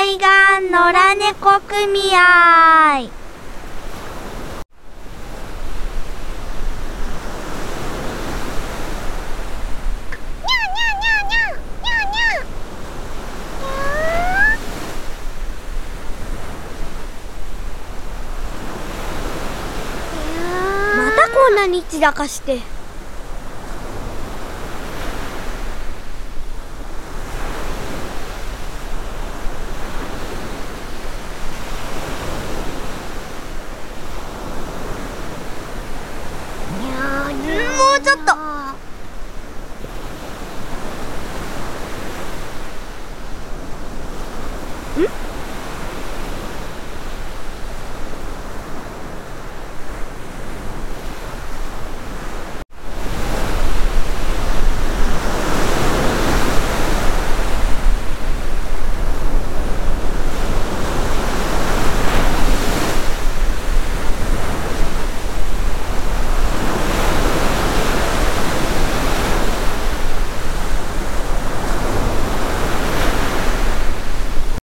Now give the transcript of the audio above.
海岸野良猫組合。またこんなに散らかして。うちょっと。ん？